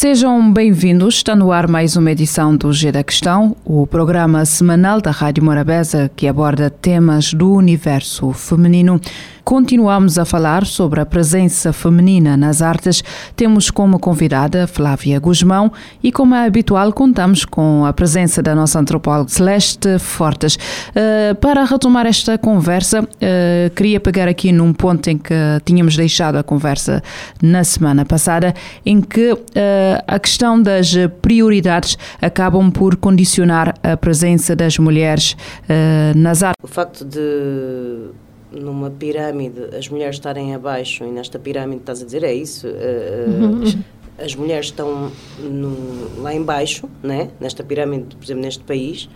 Sejam bem-vindos. Está no ar mais uma edição do G da Questão, o programa semanal da Rádio Morabeza que aborda temas do universo feminino. Continuamos a falar sobre a presença feminina nas artes. Temos como convidada Flávia Guzmão e, como é habitual, contamos com a presença da nossa antropóloga Celeste Fortes. Uh, para retomar esta conversa, uh, queria pegar aqui num ponto em que tínhamos deixado a conversa na semana passada, em que uh, a questão das prioridades acabam por condicionar a presença das mulheres nas artes. O facto de numa pirâmide as mulheres estarem abaixo e nesta pirâmide estás a dizer é isso uhum. as mulheres estão no, lá embaixo né nesta pirâmide por exemplo neste país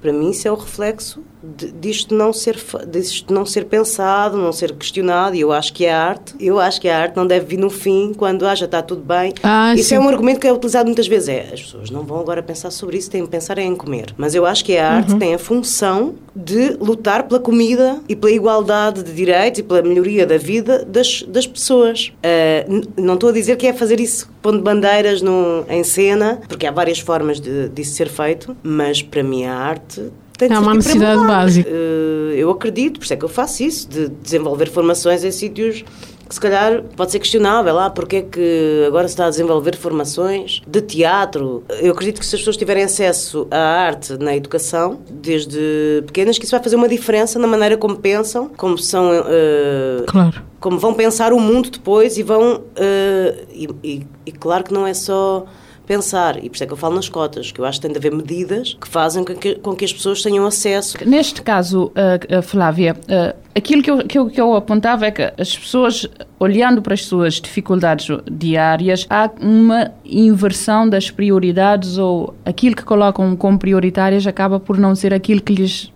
para mim isso é o reflexo disto não ser disto não ser pensado, não ser questionado. E eu acho que a arte, eu acho que a arte não deve vir no fim quando ah, já está tudo bem. Ah, isso sim. é um argumento que é utilizado muitas vezes. É, as pessoas não vão agora pensar sobre isso, têm que pensar em comer. Mas eu acho que a arte uhum. tem a função de lutar pela comida e pela igualdade de direitos e pela melhoria da vida das, das pessoas. Uh, não estou a dizer que é fazer isso pondo bandeiras no, em cena, porque há várias formas de, disso ser feito, mas para mim a arte tem é uma necessidade básica. Uh, eu acredito, por isso é que eu faço isso, de desenvolver formações em sítios que se calhar pode ser questionável, lá ah, porque é que agora se está a desenvolver formações de teatro. Eu acredito que se as pessoas tiverem acesso à arte na educação, desde pequenas, que isso vai fazer uma diferença na maneira como pensam, como são... Uh, claro. Como vão pensar o mundo depois e vão... Uh, e, e, e claro que não é só pensar. E por isso é que eu falo nas cotas, que eu acho que tem de haver medidas que fazem com que, com que as pessoas tenham acesso. Neste caso, uh, Flávia, uh, aquilo que eu, que, eu, que eu apontava é que as pessoas, olhando para as suas dificuldades diárias, há uma inversão das prioridades ou aquilo que colocam como prioritárias acaba por não ser aquilo que lhes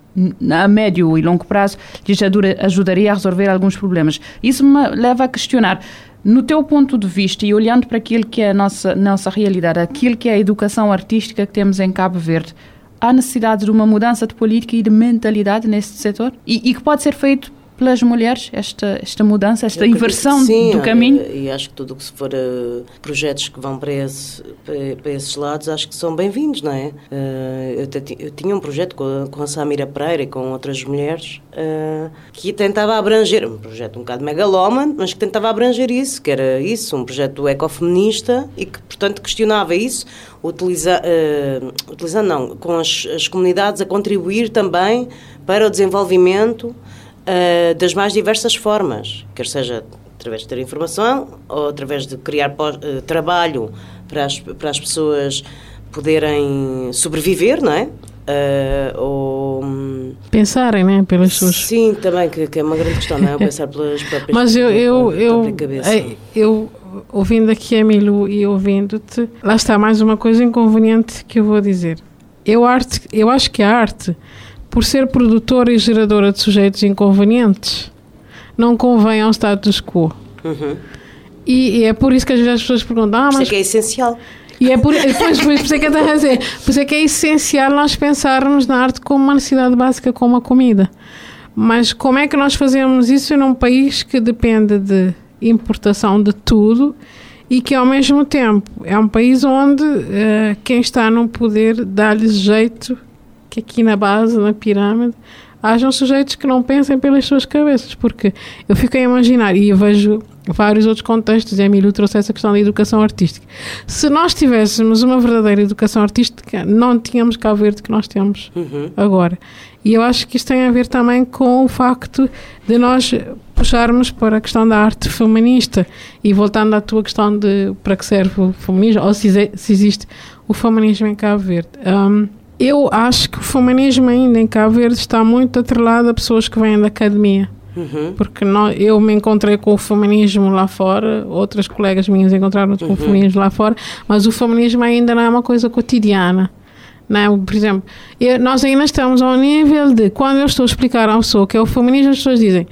a médio e longo prazo lhes ajudaria a resolver alguns problemas. Isso me leva a questionar no teu ponto de vista e olhando para aquilo que é a nossa, nossa realidade, aquilo que é a educação artística que temos em Cabo Verde, há necessidade de uma mudança de política e de mentalidade nesse setor? E, e que pode ser feito pelas mulheres esta, esta mudança, esta inversão sim, do caminho? E acho que tudo o que se for uh, projetos que vão para, esse, para, para, esses lados, acho que são bem-vindos, não é? Uh, eu, eu, tinha um projeto com a, com a Samira Pereira e com outras mulheres uh, que tentava abranger, um projeto um bocado megalómano, mas que tentava abranger isso, que era isso, um projeto ecofeminista e que, portanto, questionava isso, utiliza, utilizando, não, com as, as comunidades a contribuir também para o desenvolvimento uh, das mais diversas formas, quer seja através de ter informação ou através de criar uh, trabalho para as, para as pessoas poderem sobreviver, não é? Uh, ou pensarem, né, pelas suas sim também que, que, é uma grande questão, não é? Pensar pelas próprias mas eu eu eu, eu ouvindo aqui a Milu e ouvindo-te lá está mais uma coisa inconveniente que eu vou dizer eu arte eu acho que a arte por ser produtora e geradora de sujeitos inconvenientes, não convém ao status quo. Uhum. E, e, é por isso que às vezes as pessoas perguntam: ah, mas. Isso é que é essencial. E é por, por isso é que eu a dizer, por isso é que é essencial nós pensarmos na arte como uma necessidade básica, como a comida. Mas como é que nós fazemos isso num país que depende de importação de tudo e que ao mesmo tempo é um país onde uh, quem está no poder dá-lhes jeito que aqui na base, na pirâmide, hajam sujeitos que não pensem pelas suas cabeças, porque eu fico a imaginar, e vejo vários outros contextos, e a Emílio trouxe essa questão da educação artística. Se nós tivéssemos uma verdadeira educação artística, não tínhamos cá verde que nós temos uhum. agora. E eu acho que isto tem a ver também com o facto de nós puxarmos para a questão da arte feminista e voltando à tua questão de para que serve o feminismo, ou se, se existe o feminismo em Cabo Verde. Um, eu acho que o feminismo ainda em Cabo Verde está muito atrelado a pessoas que vêm da academia. Uhum. Porque nós, eu me encontrei com o feminismo lá fora, outras colegas minhas encontraram com uhum. o feminismo lá fora, mas o feminismo ainda não é uma coisa cotidiana. Não, por exemplo, eu, nós ainda estamos ao nível de quando eu estou a explicar a uma pessoa que é o feminismo, as pessoas dizem: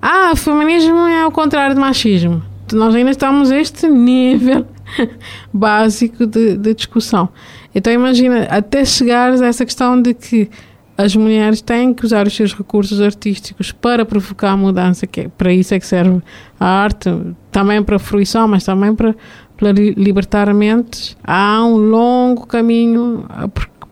Ah, o feminismo é o contrário do machismo. Nós ainda estamos a este nível básico de, de discussão. Então imagina, até chegares a essa questão de que as mulheres têm que usar os seus recursos artísticos para provocar a mudança, que é, para isso é que serve a arte, também para a fruição, mas também para, para libertar mentes. Há um longo caminho a,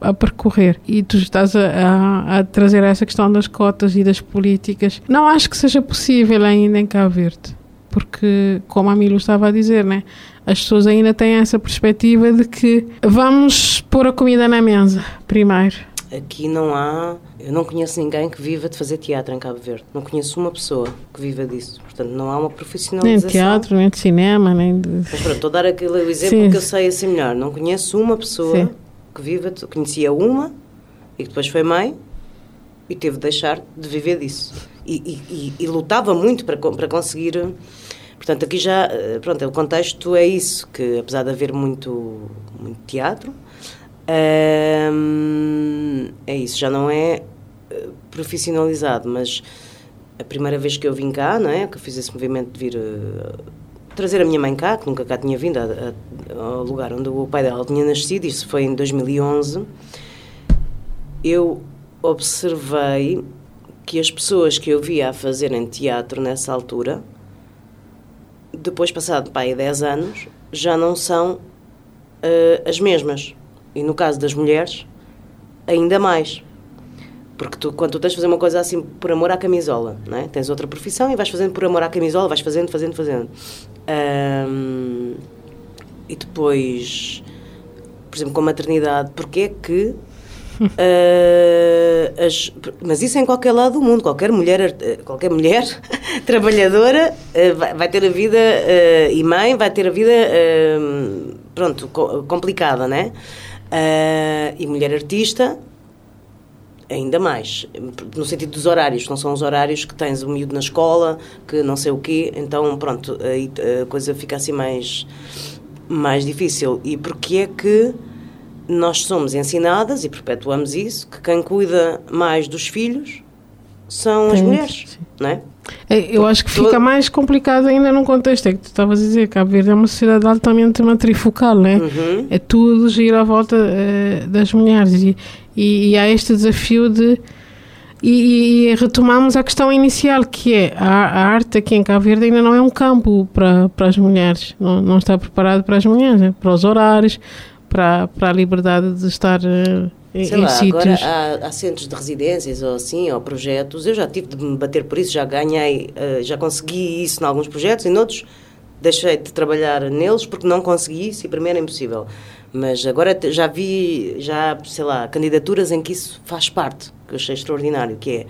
a percorrer e tu estás a, a, a, trazer essa questão das cotas e das políticas. Não acho que seja possível ainda em Cabo Verde, porque, como a Milo estava a dizer, né? as pessoas ainda têm essa perspectiva de que vamos pôr a comida na mesa primeiro Aqui não há. Eu não conheço ninguém que viva de fazer teatro em Cabo Verde. Não conheço uma pessoa que viva disso. Portanto, não há uma profissionalização. Nem de teatro, nem de cinema, nem de. Mas pronto, estou a dar aquele exemplo Sim. que eu sei assim melhor. Não conheço uma pessoa Sim. que viva. De... Conhecia uma e que depois foi mãe e teve de deixar de viver disso. E, e, e, e lutava muito para, para conseguir. Portanto, aqui já. Eh, pronto, o contexto é isso, que apesar de haver muito, muito teatro é isso, já não é eh, profissionalizado, mas a primeira vez que eu vim cá, não é? Que eu fiz esse movimento de vir uh, trazer a minha mãe cá, que nunca cá tinha vindo, a, a, ao lugar onde o pai dela tinha nascido, isso foi em 2011. Eu observei que as pessoas que eu via a fazerem teatro nessa altura, depois passado pai 10 anos, já não são uh, as mesmas e no caso das mulheres, ainda mais. Porque tu, quando tu tens de fazer uma coisa assim por amor à camisola, não é? tens outra profissão e vais fazendo por amor à camisola, vais fazendo, fazendo, fazendo. Um, e depois, por exemplo, com a maternidade, porque é que. Uh, as, mas isso em qualquer lado do mundo, qualquer mulher, qualquer mulher trabalhadora uh, vai, vai, ter a vida e mãe vai ter a vida pronto, complicada, é? Uh, e mulher artista, ainda mais. No sentido dos horários, não são os horários que tens o miúdo na escola, que não sei o quê, então pronto, aí a coisa fica assim mais, mais difícil. E porque é que nós somos ensinadas, e perpetuamos isso, que quem cuida mais dos filhos são as mulheres, sim. não é? É, eu acho que fica mais complicado ainda num contexto, é que tu estavas a dizer, Cabo Verde é uma sociedade altamente matrifocal, né? Uhum. é tudo gira à volta uh, das mulheres e, e, e, há este desafio de e, e, retomamos a questão inicial que é a, a, arte aqui em Cabo Verde ainda não é um campo para, para as mulheres, não, não está preparado para as mulheres, né? para os horários, para, para a liberdade de estar uh, Sei lá, agora há, há, centros de residências ou assim, ou projetos. Eu já tive de me bater por isso, já ganhei, uh, já consegui isso em alguns projetos, e noutros deixei de trabalhar neles porque não consegui isso e para mim era impossível. Mas agora já vi, já, sei lá, candidaturas em que isso faz parte, que eu achei extraordinário, que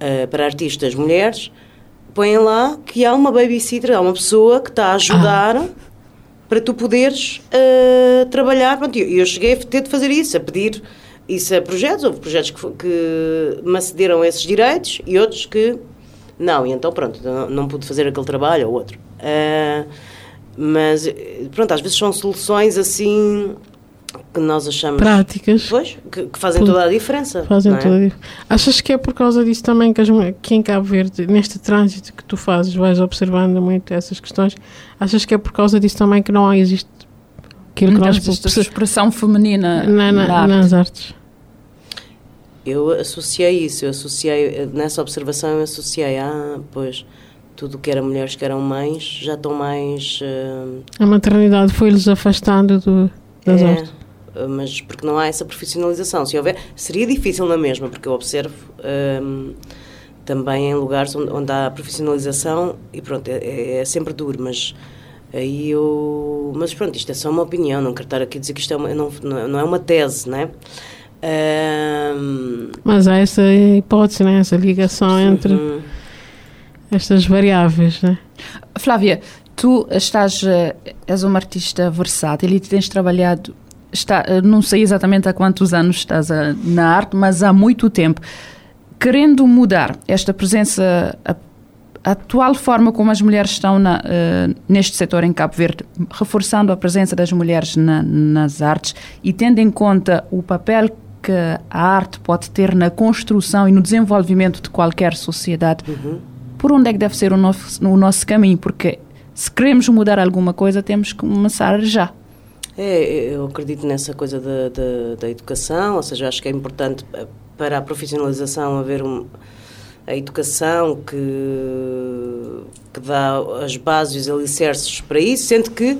é uh, para artistas mulheres, põem lá que há uma babysitter, há uma pessoa que está a ajudar. Ah para tu poderes uh, trabalhar. Pronto, eu, eu cheguei a ter de fazer isso, a pedir isso a projetos. Houve projetos que, que me acederam esses direitos e outros que não. E então, pronto, não, não pude fazer aquele trabalho ou outro. Uh, mas, pronto, às vezes são soluções assim que nós achamos práticas pois, que, que fazem toda a diferença. Fazem é? toda a diferença. Achas que é por causa disso também que, as, que em Cabo Verde, neste trânsito que tu fazes, vais observando muito essas questões, achas que é por causa disso também que não existe aquilo que nós existe expressão feminina na, na, na nas artes? Eu associei isso, eu associei, nessa observação eu associei, ah, pois, tudo que era mulheres que eram mães já estão mais... Uh... A maternidade foi-lhes afastando do, das é, artes. Eh, mas porque não há essa profissionalização. Se houver, seria difícil na mesma, porque eu observo um, também em lugares onde, onde, há profissionalização e pronto, é, é, é, sempre duro, mas aí eu. Mas pronto, isto é só uma opinião, não quero estar aqui a dizer que isto é uma, não, não é uma tese, não é? Um, mas há essa hipótese, né? essa ligação entre uhum. estas variáveis. Né? Flávia, tu estás, eh, és uma artista versátil e tens trabalhado está, eh, não sei exatamente há quantos anos estás a, na arte, mas há muito tempo. Querendo mudar esta presença, a, a atual forma como as mulheres estão na, uh, neste setor em Cabo Verde, reforçando a presença das mulheres na, nas artes e tendo em conta o papel que a arte pode ter na construção e no desenvolvimento de qualquer sociedade, uhum. por onde é que deve ser o nosso, o nosso caminho? Porque se queremos mudar alguma coisa, temos que começar já. É, eu acredito nessa coisa da, da, da educação, ou seja, acho que é importante eh, para a profissionalização haver um, a educação que, que dá as bases e os alicerces para isso, sendo que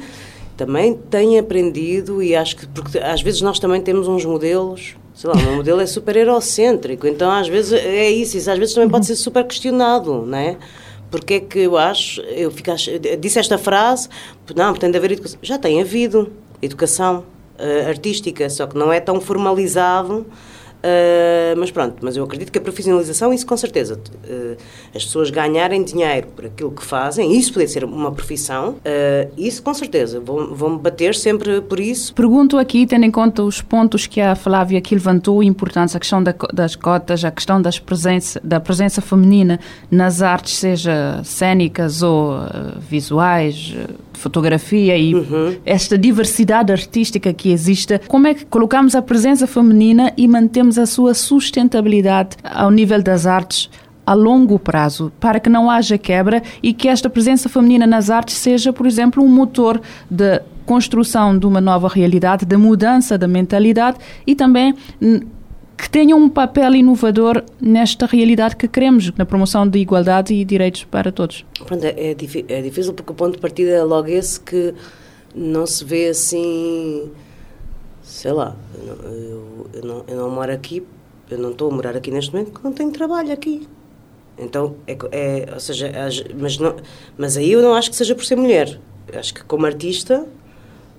também tem aprendido e acho que, porque às vezes nós também temos uns modelos, sei lá, o meu modelo é super eurocêntrico, então às vezes é isso, isso às vezes também pode ser super questionado, não é? Porque é que eu acho, eu fico, disse esta frase, não, tem de haver educação. Já tem havido educação uh, artística, só que não é tão formalizado Uh, mas pronto, mas eu acredito que a profissionalização, isso com certeza, uh, as pessoas ganharem dinheiro por aquilo que fazem, isso poder ser uma profissão, uh, isso com certeza, vão, vão bater sempre por isso. Pergunto aqui, tendo em conta os pontos que a Flávia aqui levantou, importantes, a questão da, das cotas, a questão das presença, da presença feminina nas artes, seja cênicas ou visuais, fotografia e uhum. esta diversidade artística que existe, como é que colocamos a presença feminina e mantemos a sua sustentabilidade ao nível das artes a longo prazo, para que não haja quebra e que esta presença feminina nas artes seja, por exemplo, um motor de construção de uma nova realidade, de mudança da mentalidade e também que tenham um papel inovador nesta realidade que queremos, na promoção de igualdade e direitos para todos. Pronto, é, é, difícil porque o ponto de partida é logo esse que não se vê assim, sei lá, eu, eu, eu, não, eu não moro aqui, eu não estou a morar aqui neste momento porque não tenho trabalho aqui. Então, é, é, ou seja, mas, não, mas aí eu não acho que seja por ser mulher. Acho que como artista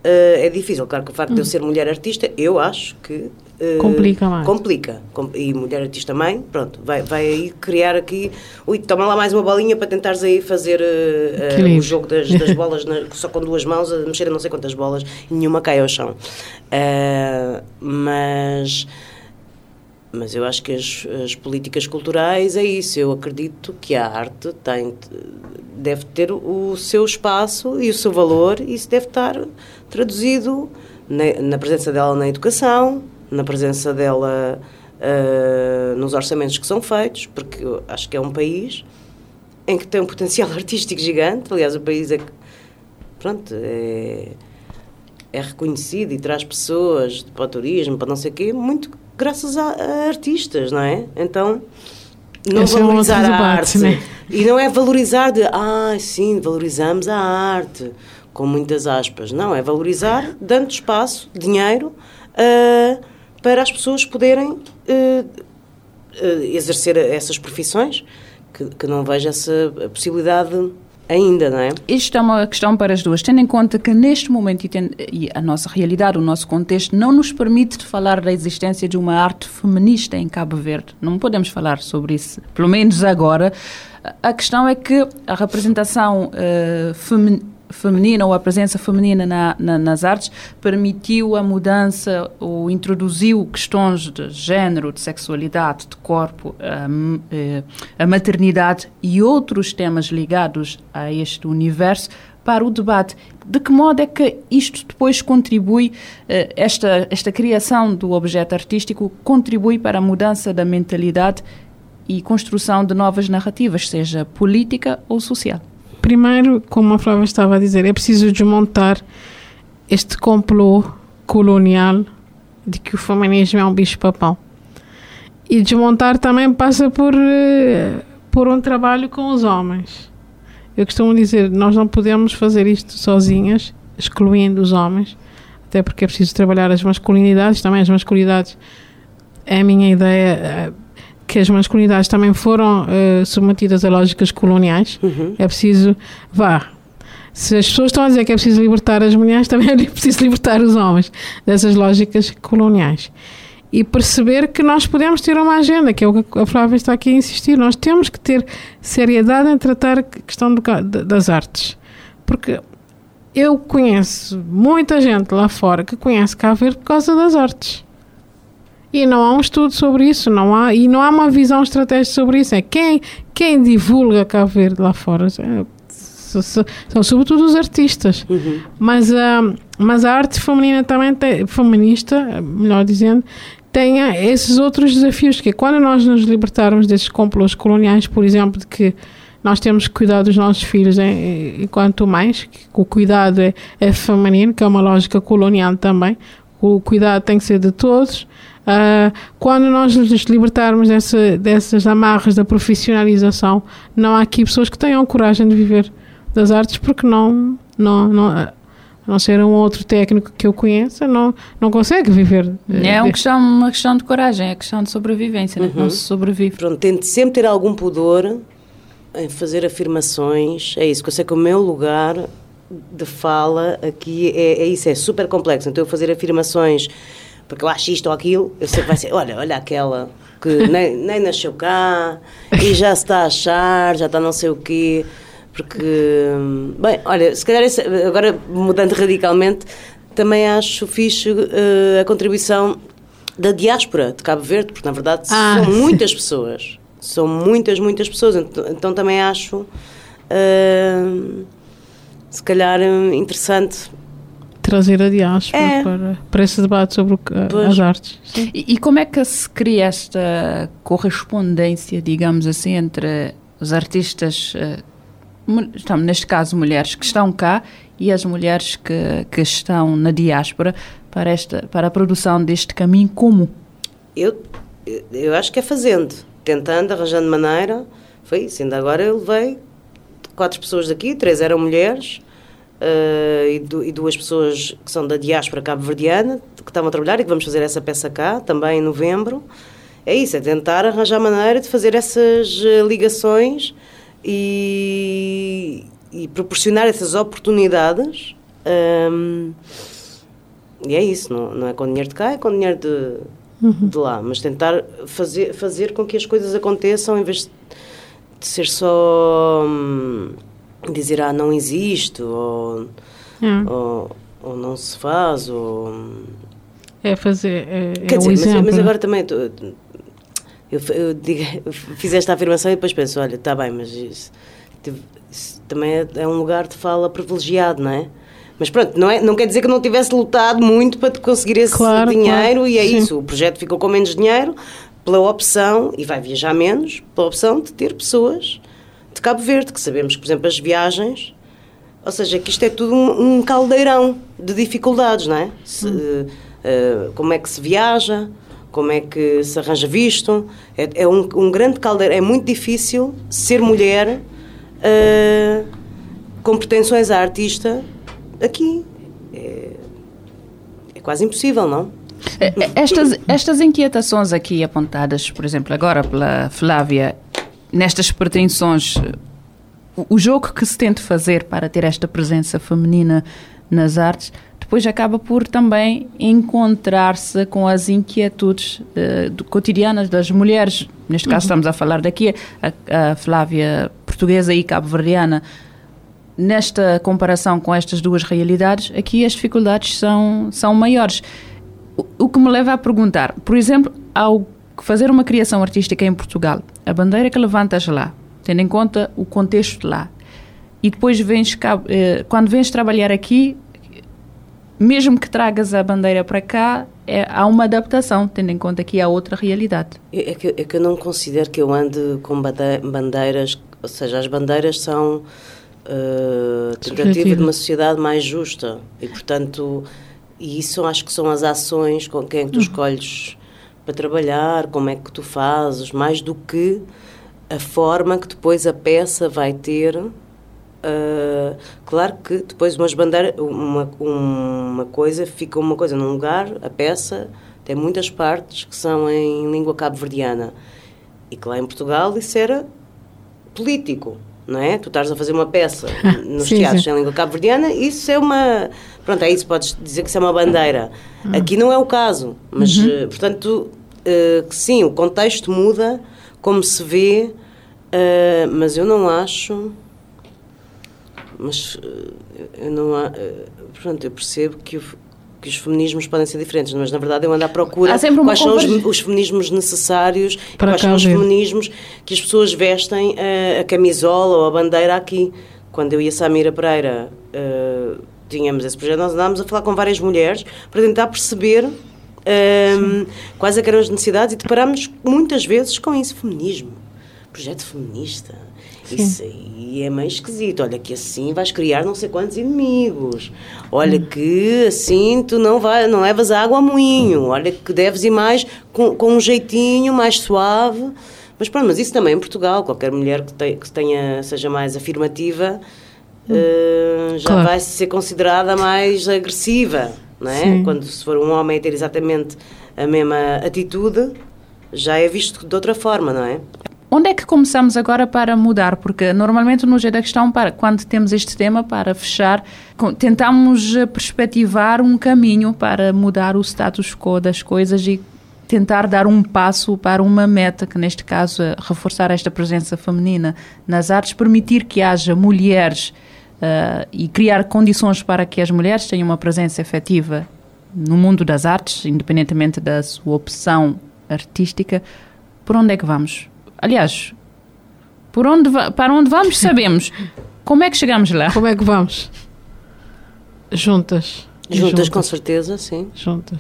Uh, é difícil. Claro que o facto uhum. de eu ser mulher artista, eu acho que. Uh, complica mais. Complica. e mulher artista também, pronto, vai, vai aí criar aqui. Ui, toma lá mais uma bolinha para tentares aí fazer uh, o jogo das, das bolas na, só com duas mãos, a mexer a não sei quantas bolas e nenhuma cai ao chão. mas. Mas eu acho que as, as políticas culturais é isso. Eu acredito que a arte tem, deve ter o seu espaço e o seu valor, e isso deve estar traduzido na, na presença dela na educação, na presença dela uh, nos orçamentos que são feitos, porque acho que é um país em que tem um potencial artístico gigante. Aliás, o país é pronto é, é reconhecido e traz pessoas para o turismo, para não sei o quê, muito graças a, a artistas, não é? Então não Esse valorizar é a arte né? e não é valorizar de ah sim valorizamos a arte com muitas aspas. Não, é valorizar, dando espaço, dinheiro, uh, para as pessoas poderem uh, uh, exercer essas profissões, que, que não vejo essa possibilidade ainda, não é? Isto é uma questão para as duas, tendo em conta que neste momento e, a nossa realidade, o nosso contexto, não nos permite falar da existência de uma arte feminista em Cabo Verde. Não podemos falar sobre isso, pelo menos agora. A questão é que a representação uh, feminina feminina ou a presença feminina na, na, nas artes permitiu a mudança ou introduziu questões de género, de sexualidade, de corpo, a, eh, a maternidade e outros temas ligados a este universo para o debate. De que modo é que isto depois contribui, eh, esta, esta criação do objeto artístico contribui para a mudança da mentalidade e construção de novas narrativas, seja política ou social? Primeiro, como a Flávia estava a dizer, é preciso desmontar este complô colonial de que o feminismo é um bicho-papão. E desmontar também passa por, eh, por um trabalho com os homens. Eu costumo dizer, nós não podemos fazer isto sozinhas, excluindo os homens, até porque é preciso trabalhar as masculinidades, também as masculinidades, é a minha ideia, eh, que as masculinidades também foram uh, submetidas a lógicas coloniais. Uhum. É preciso, vá. Se as pessoas estão a dizer que é preciso libertar as mulheres, também é preciso libertar os homens dessas lógicas coloniais. E perceber que nós podemos ter uma agenda, que é o que a Flávia está aqui a insistir. Nós temos que ter seriedade em tratar a questão do, das artes. Porque eu conheço muita gente lá fora que conhece Cabo Verde por causa das artes. E não há um estudo sobre isso, não há, e não há uma visão estratégica sobre isso. É quem, quem divulga Cabo Verde lá fora é, são, sobretudo os artistas. Uhum. Mas, uh, mas a arte feminina também tem, feminista, melhor dizendo, tem esses outros desafios, que é quando nós nos libertarmos desses complôs coloniais, por exemplo, de que nós temos que cuidar dos nossos filhos e, quanto mais, que o cuidado é, é feminino, que é uma lógica colonial também, o cuidado tem que ser de todos. Uh, quando nós nos libertarmos dessa, dessas amarras da profissionalização, não há aqui pessoas que tenham coragem de viver das artes porque não, não, não a não ser um outro técnico que eu conheça, não, não consegue viver. Eh, é uma questão, uma questão de coragem, é questão de sobrevivência, uhum. não se sobrevive. Pronto, tente sempre ter algum pudor em fazer afirmações, é isso, que eu sei que o meu lugar de fala aqui é, é isso, é super complexo. Então eu fazer afirmações porque eu acho isto ou aquilo, eu sei que vai ser, olha, olha aquela que nem, nem nasceu cá e já se está a achar, já está não sei o quê. Porque, bem, olha, se calhar esse, agora mudando radicalmente, também acho fixe uh, a contribuição da diáspora de Cabo Verde, porque na verdade ah, são sim. muitas pessoas. São muitas, muitas pessoas. Então, então também acho, uh, se calhar, interessante trazer a diáspora é. para, para esse debate sobre o, as artes. E, e, como é que se cria esta correspondência, digamos assim, entre os artistas, uh, neste caso mulheres que estão cá e as mulheres que, que estão na diáspora para, esta, para a produção deste caminho comum? Eu, eu acho que é fazendo, tentando, arranjando maneira. Foi isso, ainda agora eu levei quatro pessoas daqui, três eram mulheres, e, du e, duas pessoas que são da diáspora cabo-verdiana, que estavam a trabalhar e que vamos fazer essa peça cá, também em novembro. É isso, é tentar arranjar maneira de fazer essas uh, ligações e, e, proporcionar essas oportunidades. Um, e é isso, não, não é com dinheiro de cá, é com dinheiro de, uhum. de lá. Mas tentar fazer, fazer com que as coisas aconteçam em vez de ser só. Hum, dizer, ah, não existe, ou, hum. ou, ou, não se faz, ou... É fazer, é, Quer é dizer, um mas, mas, agora também... eu, eu, digo, fiz esta afirmação e depois penso, olha, está bem, mas isso, isso também é, é, um lugar de fala privilegiado, não é? Mas pronto, não, é, não quer dizer que não tivesse lutado muito para conseguir esse claro, dinheiro claro. e é Sim. isso, o projeto ficou com menos dinheiro pela opção, e vai viajar menos, pela opção de ter pessoas de Cabo Verde, que sabemos por exemplo, as viagens, ou seja, que isto é tudo um, um caldeirão de dificuldades, não é? Se, uh, como é que se viaja, como é que se arranja visto, é, é um, um, grande caldeirão, é muito difícil ser mulher uh, com pretensões a artista aqui. É, é quase impossível, não? Estas, estas inquietações aqui apontadas, por exemplo, agora pela Flávia, nestas pretensões, o jogo que se tenta fazer para ter esta presença feminina nas artes, depois acaba por também encontrar-se com as inquietudes uh, cotidianas das mulheres. Neste caso, uhum. estamos a falar daqui, a, a Flávia portuguesa e cabo-verdiana. Nesta comparação com estas duas realidades, aqui as dificuldades são, são maiores. O, o que me leva a perguntar, por exemplo, ao fazer uma criação artística em Portugal, a bandeira que levantas lá, tendo em conta o contexto lá, e depois vens cá, eh, quando vens trabalhar aqui, mesmo que tragas a bandeira para cá, é, há uma adaptação, tendo em conta que há outra realidade. É, é que, é que eu não considero que eu ande com bandeiras, ou seja, as bandeiras são uh, tentativa de uma sociedade mais justa e, portanto, e isso acho que são as ações com quem tu uhum. escolhes para trabalhar, como é que tu fazes, mais do que a forma que depois a peça vai ter. Uh, claro que depois umas bandeiras, uma, uma coisa fica uma coisa num lugar, a peça tem muitas partes que são em língua cabo-verdiana. E que lá em Portugal isso era político, não é? Tu estás a fazer uma peça nos sim, teatros sim. em língua cabo-verdiana, isso é uma. Pronto, é isso, podes dizer que isso é uma bandeira. Hum. Aqui não é o caso, mas, uhum. Eh, portanto, uh, sim, o contexto muda, como se vê, uh, mas eu não acho. Mas uh, eu não. Uh, pronto, eu percebo que, que os feminismos podem ser diferentes, mas na verdade eu ando à procura quais são os, os feminismos necessários, e Para quais são os feminismos que as pessoas vestem eh, a camisola ou a bandeira aqui. Quando eu e a Samira Pereira eh, tínhamos esse projeto, nós andávamos a falar com várias mulheres para tentar perceber ehm, quais é eram as necessidades e deparámos muitas vezes com isso, feminismo, projeto feminista. Isso aí é meio esquisito. Olha que assim vais criar não sei quantos inimigos. Olha que assim tu não, vai, não levas água ao moinho. Olha que deves ir mais com, com um jeitinho mais suave. Mas pronto, mas isso também em Portugal. Qualquer mulher que, te- que tenha, seja mais afirmativa eh, já Claro. vai ser considerada mais agressiva. Não é? Sim. Quando se for um homem a ter exatamente a mesma atitude, já é visto de outra forma, não é? Onde é que começamos agora para mudar? Porque normalmente no Jeito da Questão, para, quando temos este tema para fechar, tentamos eh, perspectivar um caminho para mudar o status quo das coisas e tentar dar um passo para uma meta, que neste caso é reforçar esta presença feminina nas artes, permitir que haja mulheres eh, e criar condições para que as mulheres tenham uma presença efetiva no mundo das artes, independentemente da sua opção artística. Por onde é que vamos? Aliás, por onde para onde vamos sabemos. Como é que chegamos lá? Como é que vamos? Juntas. E Juntas, com certeza, sim. Juntas.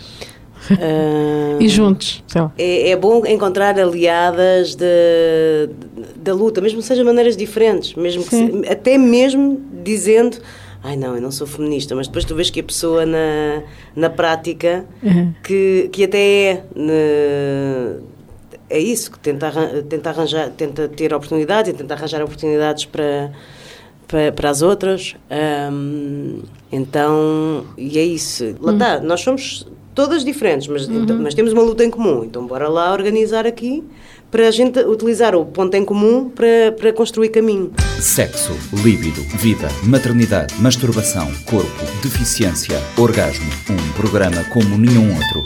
Ah, E juntos, é, é bom encontrar aliadas de- da luta, mesmo que sejam maneiras diferentes, mesmo se- até mesmo dizendo ai não, eu não sou feminista, mas depois tu vês que a pessoa na, na prática Uhum. que, que até é ne- é isso, que tenta, tenta arranjar, tenta ter oportunidades e tenta arranjar oportunidades para, para, para as outras. Ahm, então, e é isso. Lá está, nós somos todas diferentes, mas, então, mas temos uma luta em comum. Então, bora lá organizar aqui para a gente utilizar o ponto em comum para, para construir caminho. Sexo, líbido, vida, maternidade, masturbação, corpo, deficiência, orgasmo. Um programa como nenhum outro.